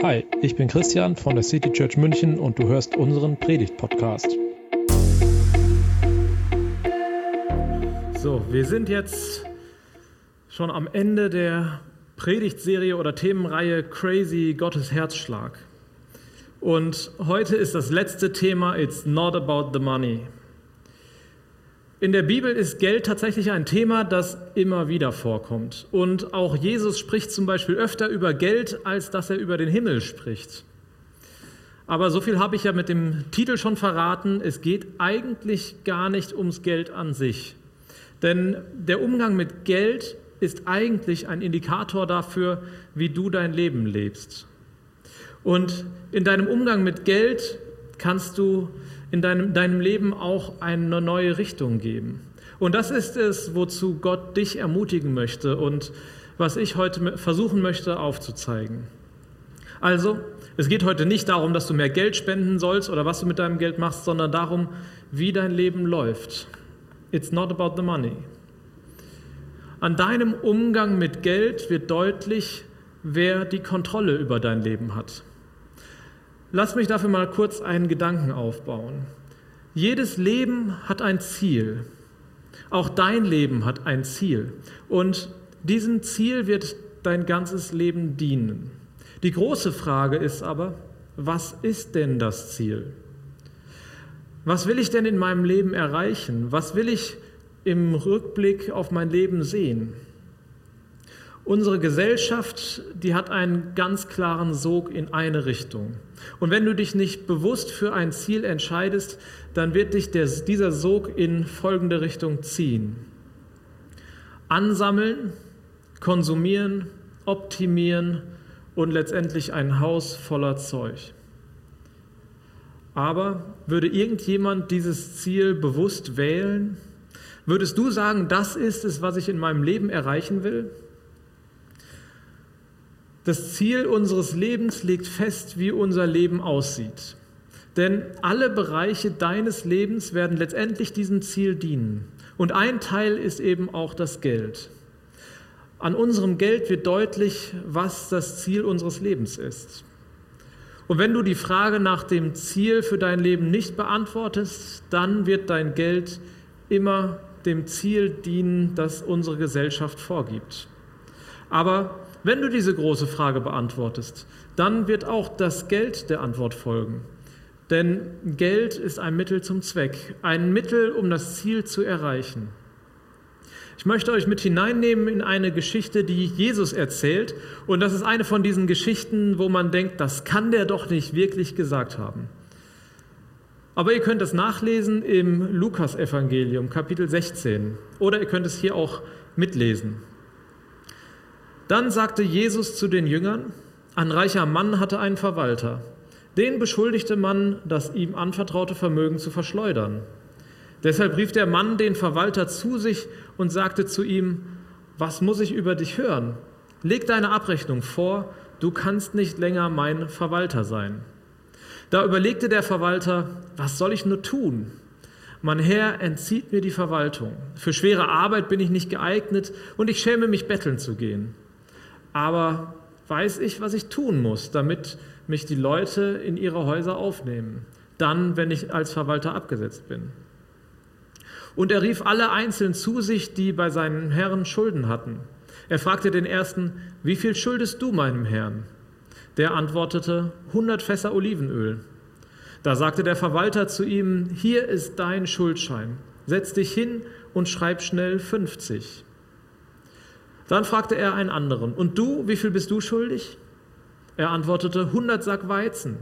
Hi, ich bin Christian von der City Church München und du hörst unseren Predigt-Podcast. So, wir sind jetzt schon am Ende der Predigtserie oder Themenreihe Crazy Gottes Herzschlag. Und heute ist das letzte Thema It's not about the money. In der Bibel ist Geld tatsächlich ein Thema, das immer wieder vorkommt. Und auch Jesus spricht zum Beispiel öfter über Geld, als dass er über den Himmel spricht. Aber so viel habe ich ja mit dem Titel schon verraten. Es geht eigentlich gar nicht ums Geld an sich. Denn der Umgang mit Geld ist eigentlich ein Indikator dafür, wie du dein Leben lebst. Und in deinem Umgang mit Geld kannst du in deinem, deinem Leben auch eine neue Richtung geben. Und das ist es, wozu Gott dich ermutigen möchte und was ich heute versuchen möchte aufzuzeigen. Also, es geht heute nicht darum, dass du mehr Geld spenden sollst oder was du mit deinem Geld machst, sondern darum, wie dein Leben läuft. It's not about the money. An deinem Umgang mit Geld wird deutlich, wer die Kontrolle über dein Leben hat. Lass mich dafür mal kurz einen Gedanken aufbauen. Jedes Leben hat ein Ziel. Auch dein Leben hat ein Ziel. Und diesem Ziel wird dein ganzes Leben dienen. Die große Frage ist aber, was ist denn das Ziel? Was will ich denn in meinem Leben erreichen? Was will ich im Rückblick auf mein Leben sehen? Unsere Gesellschaft, die hat einen ganz klaren Sog in eine Richtung. Und wenn du dich nicht bewusst für ein Ziel entscheidest, dann wird dich der, dieser Sog in folgende Richtung ziehen. Ansammeln, konsumieren, optimieren und letztendlich ein Haus voller Zeug. Aber würde irgendjemand dieses Ziel bewusst wählen? Würdest du sagen, das ist es, was ich in meinem Leben erreichen will? Das Ziel unseres Lebens legt fest, wie unser Leben aussieht. Denn alle Bereiche deines Lebens werden letztendlich diesem Ziel dienen. Und ein Teil ist eben auch das Geld. An unserem Geld wird deutlich, was das Ziel unseres Lebens ist. Und wenn du die Frage nach dem Ziel für dein Leben nicht beantwortest, dann wird dein Geld immer dem Ziel dienen, das unsere Gesellschaft vorgibt. Aber wenn du diese große Frage beantwortest, dann wird auch das Geld der Antwort folgen. Denn Geld ist ein Mittel zum Zweck, ein Mittel, um das Ziel zu erreichen. Ich möchte euch mit hineinnehmen in eine Geschichte, die Jesus erzählt. Und das ist eine von diesen Geschichten, wo man denkt, das kann der doch nicht wirklich gesagt haben. Aber ihr könnt es nachlesen im Lukasevangelium, Kapitel 16. Oder ihr könnt es hier auch mitlesen. Dann sagte Jesus zu den Jüngern, ein reicher Mann hatte einen Verwalter. Den beschuldigte man, das ihm anvertraute Vermögen zu verschleudern. Deshalb rief der Mann den Verwalter zu sich und sagte zu ihm, was muss ich über dich hören? Leg deine Abrechnung vor, du kannst nicht länger mein Verwalter sein. Da überlegte der Verwalter, was soll ich nur tun? Mein Herr entzieht mir die Verwaltung. Für schwere Arbeit bin ich nicht geeignet und ich schäme mich betteln zu gehen aber weiß ich, was ich tun muss, damit mich die Leute in ihre Häuser aufnehmen, dann, wenn ich als Verwalter abgesetzt bin. Und er rief alle einzeln zu sich, die bei seinen Herren Schulden hatten. Er fragte den ersten, wie viel schuldest du meinem Herrn? Der antwortete, 100 Fässer Olivenöl. Da sagte der Verwalter zu ihm, hier ist dein Schuldschein, setz dich hin und schreib schnell 50. Dann fragte er einen anderen, und du, wie viel bist du schuldig? Er antwortete, 100 Sack Weizen.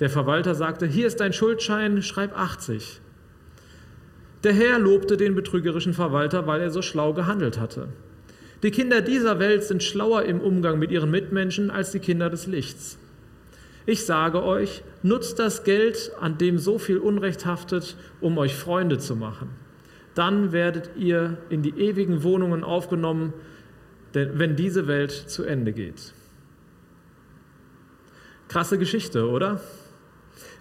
Der Verwalter sagte, hier ist dein Schuldschein, schreib 80. Der Herr lobte den betrügerischen Verwalter, weil er so schlau gehandelt hatte. Die Kinder dieser Welt sind schlauer im Umgang mit ihren Mitmenschen als die Kinder des Lichts. Ich sage euch, nutzt das Geld, an dem so viel Unrecht haftet, um euch Freunde zu machen. Dann werdet ihr in die ewigen Wohnungen aufgenommen, wenn diese Welt zu Ende geht. Krasse Geschichte, oder?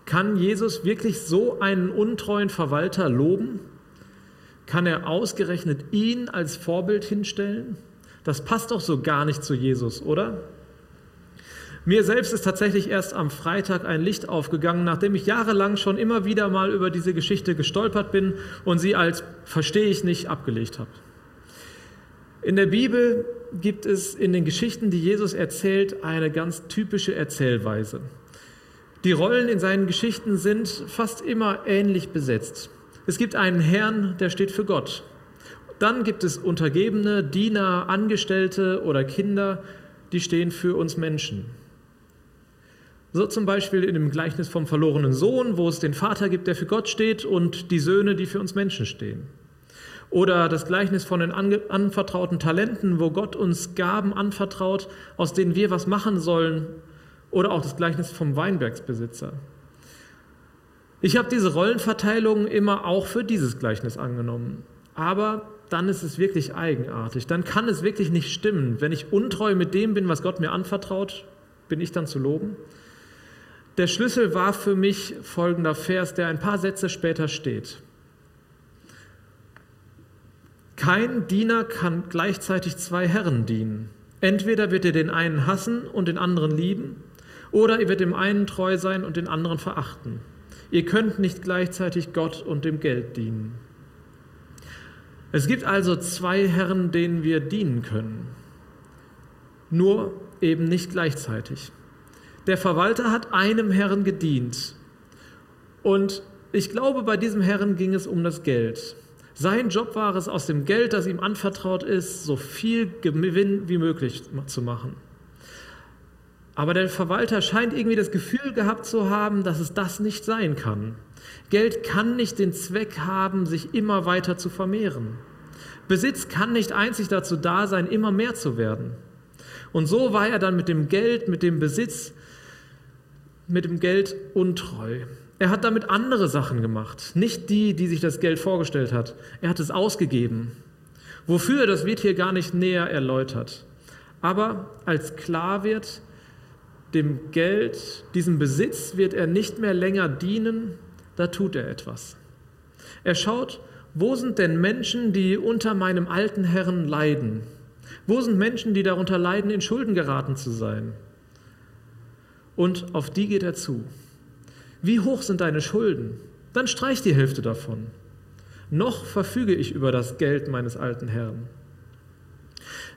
Kann Jesus wirklich so einen untreuen Verwalter loben? Kann er ausgerechnet ihn als Vorbild hinstellen? Das passt doch so gar nicht zu Jesus, oder? Mir selbst ist tatsächlich erst am Freitag ein Licht aufgegangen, nachdem ich jahrelang schon immer wieder mal über diese Geschichte gestolpert bin und sie als verstehe ich nicht abgelegt habe. In der Bibel gibt es in den Geschichten, die Jesus erzählt, eine ganz typische Erzählweise. Die Rollen in seinen Geschichten sind fast immer ähnlich besetzt. Es gibt einen Herrn, der steht für Gott. Dann gibt es Untergebene, Diener, Angestellte oder Kinder, die stehen für uns Menschen. So zum Beispiel in dem Gleichnis vom verlorenen Sohn, wo es den Vater gibt, der für Gott steht, und die Söhne, die für uns Menschen stehen. Oder das Gleichnis von den anvertrauten Talenten, wo Gott uns Gaben anvertraut, aus denen wir was machen sollen. Oder auch das Gleichnis vom Weinbergsbesitzer. Ich habe diese Rollenverteilung immer auch für dieses Gleichnis angenommen. Aber dann ist es wirklich eigenartig. Dann kann es wirklich nicht stimmen. Wenn ich untreu mit dem bin, was Gott mir anvertraut, bin ich dann zu loben? Der Schlüssel war für mich folgender Vers, der ein paar Sätze später steht. Kein Diener kann gleichzeitig zwei Herren dienen. Entweder wird er den einen hassen und den anderen lieben, oder ihr werdet dem einen treu sein und den anderen verachten. Ihr könnt nicht gleichzeitig Gott und dem Geld dienen. Es gibt also zwei Herren, denen wir dienen können, nur eben nicht gleichzeitig. Der Verwalter hat einem Herrn gedient. Und ich glaube, bei diesem Herrn ging es um das Geld. Sein Job war es, aus dem Geld, das ihm anvertraut ist, so viel Gewinn wie möglich zu machen. Aber der Verwalter scheint irgendwie das Gefühl gehabt zu haben, dass es das nicht sein kann. Geld kann nicht den Zweck haben, sich immer weiter zu vermehren. Besitz kann nicht einzig dazu da sein, immer mehr zu werden. Und so war er dann mit dem Geld, mit dem Besitz mit dem Geld untreu. Er hat damit andere Sachen gemacht, nicht die, die sich das Geld vorgestellt hat. Er hat es ausgegeben. Wofür, das wird hier gar nicht näher erläutert. Aber als klar wird, dem Geld, diesem Besitz wird er nicht mehr länger dienen, da tut er etwas. Er schaut, wo sind denn Menschen, die unter meinem alten Herrn leiden? Wo sind Menschen, die darunter leiden, in Schulden geraten zu sein? Und auf die geht er zu. Wie hoch sind deine Schulden? Dann streich die Hälfte davon. Noch verfüge ich über das Geld meines alten Herrn.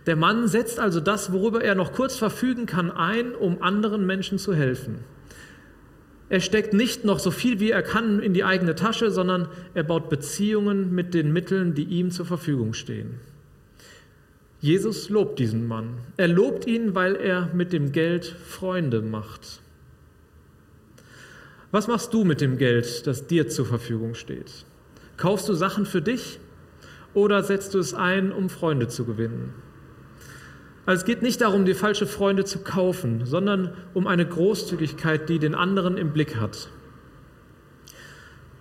Der Mann setzt also das, worüber er noch kurz verfügen kann, ein, um anderen Menschen zu helfen. Er steckt nicht noch so viel, wie er kann, in die eigene Tasche, sondern er baut Beziehungen mit den Mitteln, die ihm zur Verfügung stehen. Jesus lobt diesen Mann. Er lobt ihn, weil er mit dem Geld Freunde macht. Was machst du mit dem Geld, das dir zur Verfügung steht? Kaufst du Sachen für dich oder setzt du es ein, um Freunde zu gewinnen? Also es geht nicht darum, die falsche Freunde zu kaufen, sondern um eine Großzügigkeit, die den anderen im Blick hat.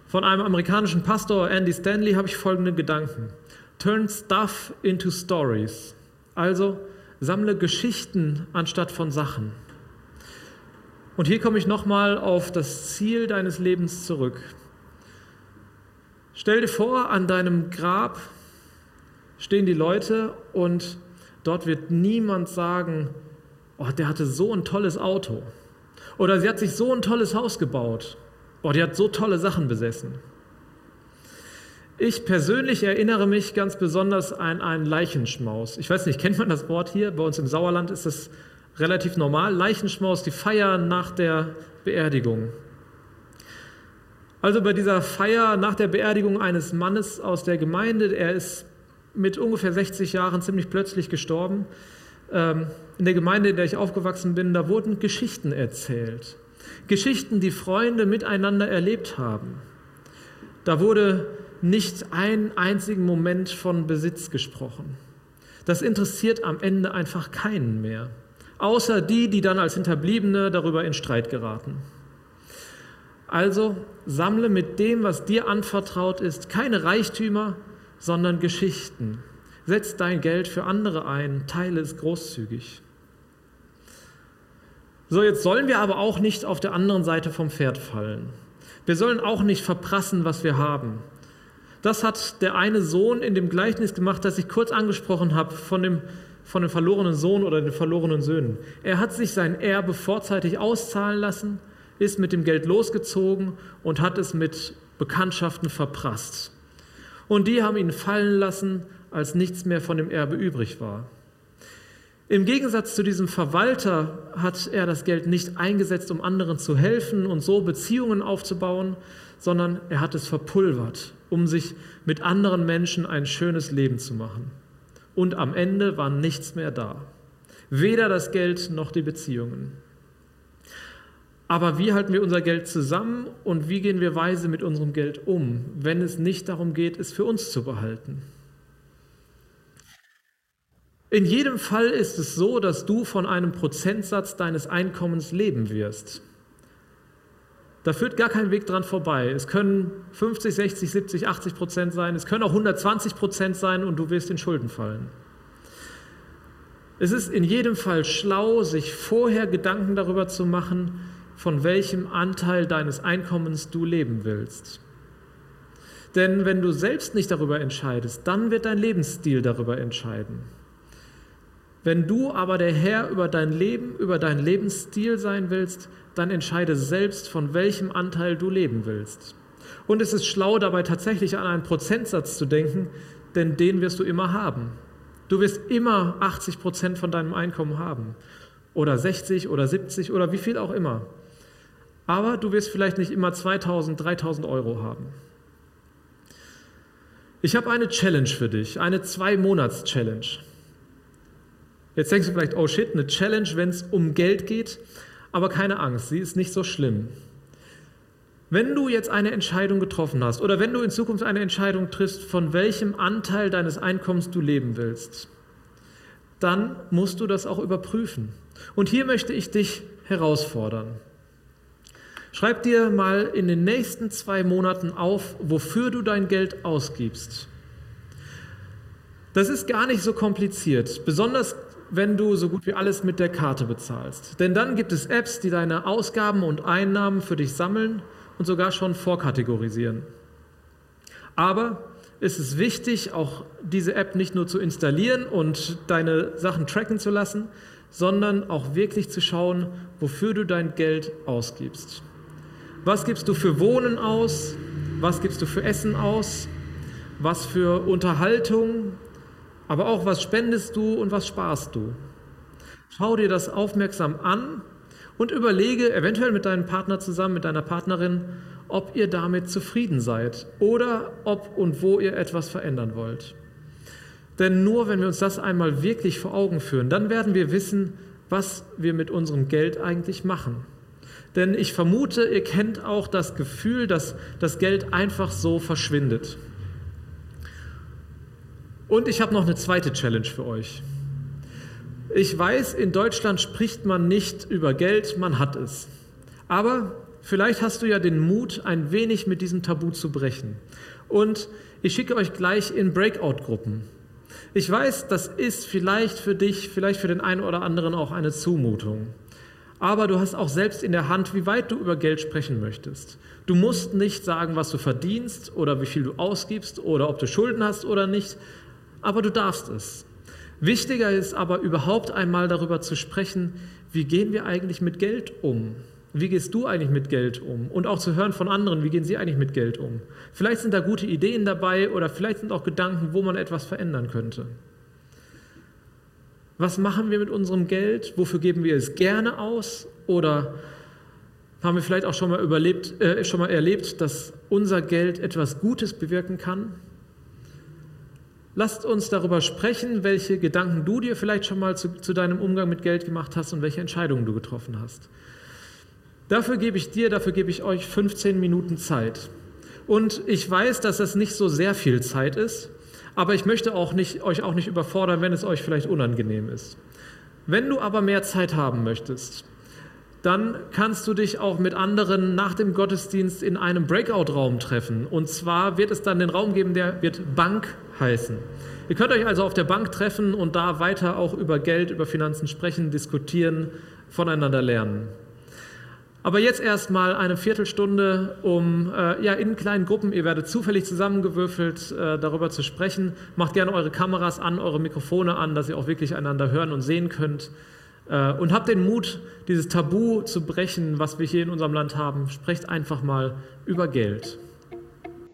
Von einem amerikanischen Pastor, Andy Stanley, habe ich folgende Gedanken. Turn stuff into stories. Also sammle Geschichten anstatt von Sachen. Und hier komme ich nochmal auf das Ziel deines Lebens zurück. Stell dir vor, an deinem Grab stehen die Leute und dort wird niemand sagen, oh, der hatte so ein tolles Auto. Oder sie hat sich so ein tolles Haus gebaut. Oh, die hat so tolle Sachen besessen. Ich persönlich erinnere mich ganz besonders an einen Leichenschmaus. Ich weiß nicht, kennt man das Wort hier? Bei uns im Sauerland ist das relativ normal. Leichenschmaus, die Feier nach der Beerdigung. Also bei dieser Feier nach der Beerdigung eines Mannes aus der Gemeinde, er ist mit ungefähr 60 Jahren ziemlich plötzlich gestorben. Ähm, in der Gemeinde, in der ich aufgewachsen bin, da wurden Geschichten erzählt. Geschichten, die Freunde miteinander erlebt haben. Da wurde nicht einen einzigen Moment von Besitz gesprochen. Das interessiert am Ende einfach keinen mehr, außer die, die dann als Hinterbliebene darüber in Streit geraten. Also sammle mit dem, was dir anvertraut ist, keine Reichtümer, sondern Geschichten. Setz dein Geld für andere ein, teile es großzügig. So, jetzt sollen wir aber auch nicht auf der anderen Seite vom Pferd fallen. Wir sollen auch nicht verprassen, was wir haben. Das hat der eine Sohn in dem Gleichnis gemacht, das ich kurz angesprochen habe, von dem von dem verlorenen Sohn oder den verlorenen Söhnen. Er hat sich sein Erbe vorzeitig auszahlen lassen, ist mit dem Geld losgezogen und hat es mit Bekanntschaften verprasst. Und die haben ihn fallen lassen, als nichts mehr von dem Erbe übrig war. Im Gegensatz zu diesem Verwalter hat er das Geld nicht eingesetzt, um anderen zu helfen und so Beziehungen aufzubauen, sondern er hat es verpulvert, um sich mit anderen Menschen ein schönes Leben zu machen. Und am Ende war nichts mehr da. Weder das Geld noch die Beziehungen. Aber wie halten wir unser Geld zusammen und wie gehen wir weise mit unserem Geld um, wenn es nicht darum geht, es für uns zu behalten? In jedem Fall ist es so, dass du von einem Prozentsatz deines Einkommens leben wirst. Da führt gar kein Weg dran vorbei. Es können 50, 60, 70, 80 Prozent sein, es können auch 120 Prozent sein und du wirst in Schulden fallen. Es ist in jedem Fall schlau, sich vorher Gedanken darüber zu machen, von welchem Anteil deines Einkommens du leben willst. Denn wenn du selbst nicht darüber entscheidest, dann wird dein Lebensstil darüber entscheiden. Wenn du aber der Herr über dein Leben, über deinen Lebensstil sein willst, dann entscheide selbst, von welchem Anteil du leben willst. Und es ist schlau dabei tatsächlich an einen Prozentsatz zu denken, denn den wirst du immer haben. Du wirst immer 80 Prozent von deinem Einkommen haben. Oder 60 oder 70 oder wie viel auch immer. Aber du wirst vielleicht nicht immer 2000, 3000 Euro haben. Ich habe eine Challenge für dich, eine Zwei-Monats-Challenge. Jetzt denkst du vielleicht, oh shit, eine Challenge, wenn es um Geld geht. Aber keine Angst, sie ist nicht so schlimm. Wenn du jetzt eine Entscheidung getroffen hast oder wenn du in Zukunft eine Entscheidung triffst, von welchem Anteil deines Einkommens du leben willst, dann musst du das auch überprüfen. Und hier möchte ich dich herausfordern. Schreib dir mal in den nächsten zwei Monaten auf, wofür du dein Geld ausgibst. Das ist gar nicht so kompliziert. Besonders wenn du so gut wie alles mit der Karte bezahlst. Denn dann gibt es Apps, die deine Ausgaben und Einnahmen für dich sammeln und sogar schon vorkategorisieren. Aber ist es wichtig, auch diese App nicht nur zu installieren und deine Sachen tracken zu lassen, sondern auch wirklich zu schauen, wofür du dein Geld ausgibst. Was gibst du für Wohnen aus? Was gibst du für Essen aus? Was für Unterhaltung? Aber auch was spendest du und was sparst du. Schau dir das aufmerksam an und überlege eventuell mit deinem Partner zusammen, mit deiner Partnerin, ob ihr damit zufrieden seid oder ob und wo ihr etwas verändern wollt. Denn nur wenn wir uns das einmal wirklich vor Augen führen, dann werden wir wissen, was wir mit unserem Geld eigentlich machen. Denn ich vermute, ihr kennt auch das Gefühl, dass das Geld einfach so verschwindet. Und ich habe noch eine zweite Challenge für euch. Ich weiß, in Deutschland spricht man nicht über Geld, man hat es. Aber vielleicht hast du ja den Mut, ein wenig mit diesem Tabu zu brechen. Und ich schicke euch gleich in Breakout-Gruppen. Ich weiß, das ist vielleicht für dich, vielleicht für den einen oder anderen auch eine Zumutung. Aber du hast auch selbst in der Hand, wie weit du über Geld sprechen möchtest. Du musst nicht sagen, was du verdienst oder wie viel du ausgibst oder ob du Schulden hast oder nicht aber du darfst es. Wichtiger ist aber überhaupt einmal darüber zu sprechen, wie gehen wir eigentlich mit Geld um? Wie gehst du eigentlich mit Geld um? Und auch zu hören von anderen, wie gehen sie eigentlich mit Geld um? Vielleicht sind da gute Ideen dabei oder vielleicht sind auch Gedanken, wo man etwas verändern könnte. Was machen wir mit unserem Geld? Wofür geben wir es gerne aus? Oder haben wir vielleicht auch schon mal, überlebt, äh, schon mal erlebt, dass unser Geld etwas Gutes bewirken kann? Lasst uns darüber sprechen, welche Gedanken du dir vielleicht schon mal zu, zu, deinem Umgang mit Geld gemacht hast und welche Entscheidungen du getroffen hast. Dafür gebe ich dir, dafür gebe ich euch 15 Minuten Zeit. Und ich weiß, dass das nicht so sehr viel Zeit ist, aber ich möchte auch nicht, euch auch nicht überfordern, wenn es euch vielleicht unangenehm ist. Wenn du aber mehr Zeit haben möchtest, dann kannst du dich auch mit anderen nach dem Gottesdienst in einem Breakout-Raum treffen. Und zwar wird es dann den Raum geben, der wird Bank heißen. Ihr könnt euch also auf der Bank treffen und da weiter auch über Geld, über Finanzen sprechen, diskutieren, voneinander lernen. Aber jetzt erstmal eine Viertelstunde, um äh, ja, in kleinen Gruppen, ihr werdet zufällig zusammengewürfelt, äh, darüber zu sprechen. Macht gerne eure Kameras an, eure Mikrofone an, dass ihr auch wirklich einander hören und sehen könnt. Äh, und habt den Mut, dieses Tabu zu brechen, was wir hier in unserem Land haben. Sprecht einfach mal über Geld.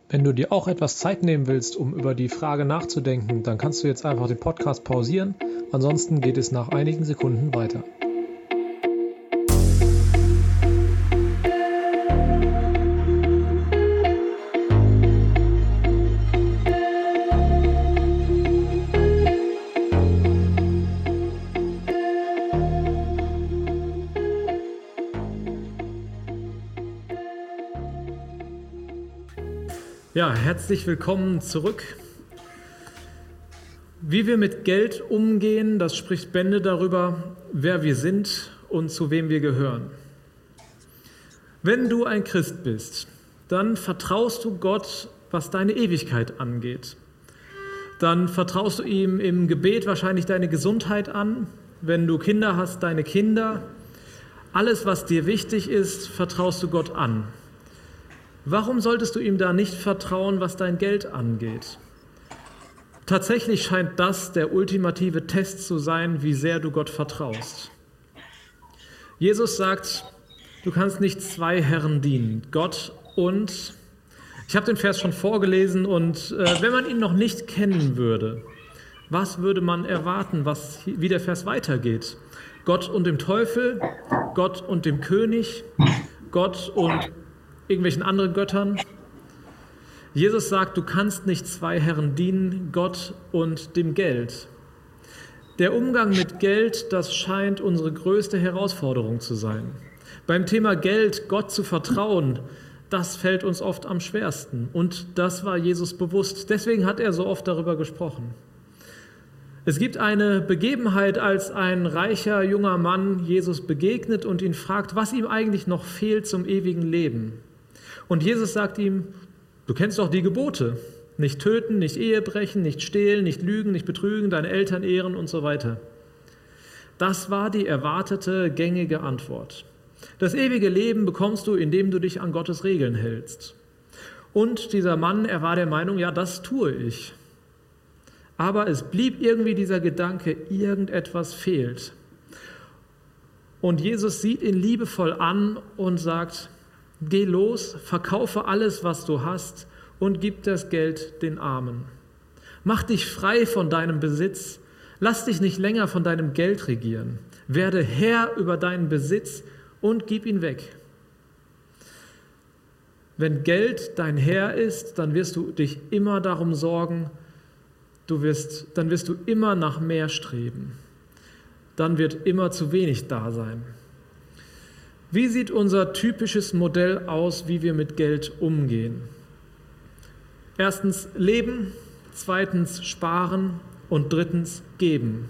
Wenn du dir auch etwas Zeit nehmen willst, um über die Frage nachzudenken, dann kannst du jetzt einfach den Podcast pausieren. Ansonsten geht es nach einigen Sekunden weiter. Ja, herzlich willkommen zurück. Wie wir mit Geld umgehen, das spricht Bände darüber, wer wir sind und zu wem wir gehören. Wenn du ein Christ bist, dann vertraust du Gott, was deine Ewigkeit angeht. Dann vertraust du ihm im Gebet wahrscheinlich deine Gesundheit an. Wenn du Kinder hast, deine Kinder. Alles, was dir wichtig ist, vertraust du Gott an. Warum solltest du ihm da nicht vertrauen, was dein Geld angeht? Tatsächlich scheint das der ultimative Test zu sein, wie sehr du Gott vertraust. Jesus sagt, du kannst nicht zwei Herren dienen, Gott und... Ich habe den Vers schon vorgelesen und äh, wenn man ihn noch nicht kennen würde, was würde man erwarten, was, wie der Vers weitergeht? Gott und dem Teufel, Gott und dem König, Gott und irgendwelchen anderen Göttern. Jesus sagt, du kannst nicht zwei Herren dienen, Gott und dem Geld. Der Umgang mit Geld, das scheint unsere größte Herausforderung zu sein. Beim Thema Geld, Gott zu vertrauen, das fällt uns oft am schwersten. Und das war Jesus bewusst. Deswegen hat er so oft darüber gesprochen. Es gibt eine Begebenheit, als ein reicher junger Mann Jesus begegnet und ihn fragt, was ihm eigentlich noch fehlt zum ewigen Leben. Und Jesus sagt ihm, du kennst doch die Gebote. Nicht töten, nicht Ehe brechen, nicht stehlen, nicht lügen, nicht betrügen, deine Eltern ehren und so weiter. Das war die erwartete gängige Antwort. Das ewige Leben bekommst du, indem du dich an Gottes Regeln hältst. Und dieser Mann, er war der Meinung, ja, das tue ich. Aber es blieb irgendwie dieser Gedanke, irgendetwas fehlt. Und Jesus sieht ihn liebevoll an und sagt, Geh los, verkaufe alles, was du hast und gib das Geld den Armen. Mach dich frei von deinem Besitz. Lass dich nicht länger von deinem Geld regieren. Werde Herr über deinen Besitz und gib ihn weg. Wenn Geld dein Herr ist, dann wirst du dich immer darum sorgen, du wirst, dann wirst du immer nach mehr streben. Dann wird immer zu wenig da sein. Wie sieht unser typisches Modell aus, wie wir mit Geld umgehen? Erstens leben, zweitens sparen und drittens geben.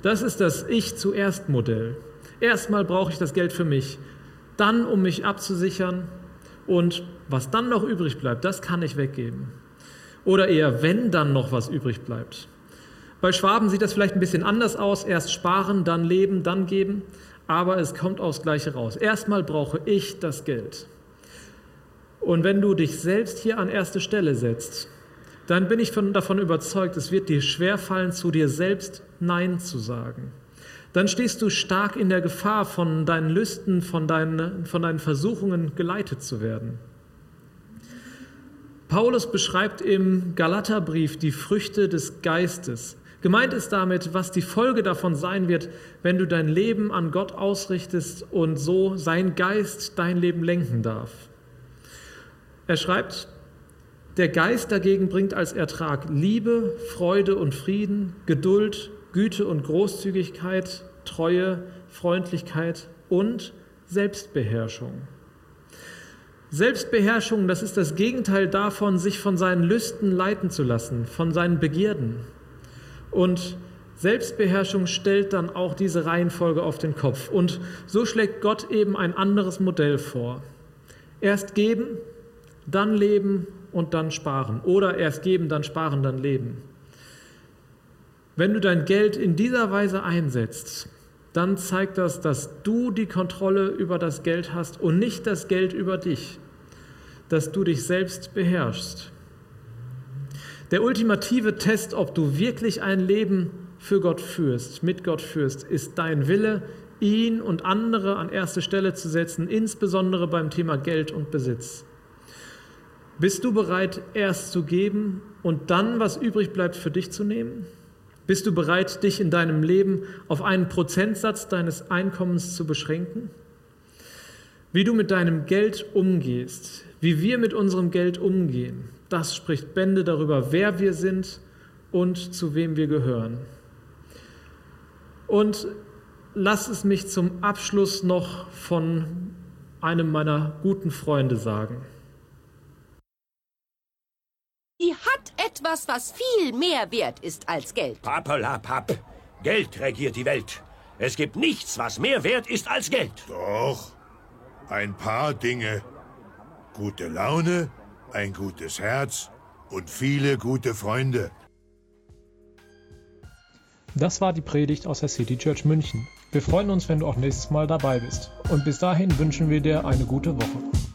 Das ist das Ich zuerst Modell. Erstmal brauche ich das Geld für mich, dann um mich abzusichern und was dann noch übrig bleibt, das kann ich weggeben. Oder eher, wenn dann noch was übrig bleibt. Bei Schwaben sieht das vielleicht ein bisschen anders aus. Erst sparen, dann leben, dann geben aber es kommt aufs Gleiche raus. Erstmal brauche ich das Geld. Und wenn du dich selbst hier an erste Stelle setzt, dann bin ich von, davon überzeugt, es wird dir schwerfallen, zu dir selbst Nein zu sagen. Dann stehst du stark in der Gefahr, von deinen Lüsten, von deinen, von deinen Versuchungen geleitet zu werden. Paulus beschreibt im Galaterbrief die Früchte des Geistes. Gemeint ist damit, was die Folge davon sein wird, wenn du dein Leben an Gott ausrichtest und so sein Geist dein Leben lenken darf. Er schreibt, der Geist dagegen bringt als Ertrag Liebe, Freude und Frieden, Geduld, Güte und Großzügigkeit, Treue, Freundlichkeit und Selbstbeherrschung. Selbstbeherrschung, das ist das Gegenteil davon, sich von seinen Lüsten leiten zu lassen, von seinen Begierden. Und Selbstbeherrschung stellt dann auch diese Reihenfolge auf den Kopf. Und so schlägt Gott eben ein anderes Modell vor. Erst geben, dann leben und dann sparen. Oder erst geben, dann sparen, dann leben. Wenn du dein Geld in dieser Weise einsetzt, dann zeigt das, dass du die Kontrolle über das Geld hast und nicht das Geld über dich, dass du dich selbst beherrschst. Der ultimative Test, ob du wirklich ein Leben für Gott führst, mit Gott führst, ist dein Wille, ihn und andere an erste Stelle zu setzen, insbesondere beim Thema Geld und Besitz. Bist du bereit, erst zu geben und dann, was übrig bleibt, für dich zu nehmen? Bist du bereit, dich in deinem Leben auf einen Prozentsatz deines Einkommens zu beschränken? Wie du mit deinem Geld umgehst, wie wir mit unserem Geld umgehen, das spricht Bände darüber, wer wir sind und zu wem wir gehören. Und lass es mich zum Abschluss noch von einem meiner guten Freunde sagen. Die hat etwas, was viel mehr wert ist als Geld. Pappelapapp. Geld regiert die Welt. Es gibt nichts, was mehr wert ist als Geld. Doch, ein paar Dinge. Gute Laune, ein gutes Herz und viele gute Freunde. Das war die Predigt aus der City Church München. Wir freuen uns, wenn du auch nächstes Mal dabei bist. Und bis dahin wünschen wir dir eine gute Woche.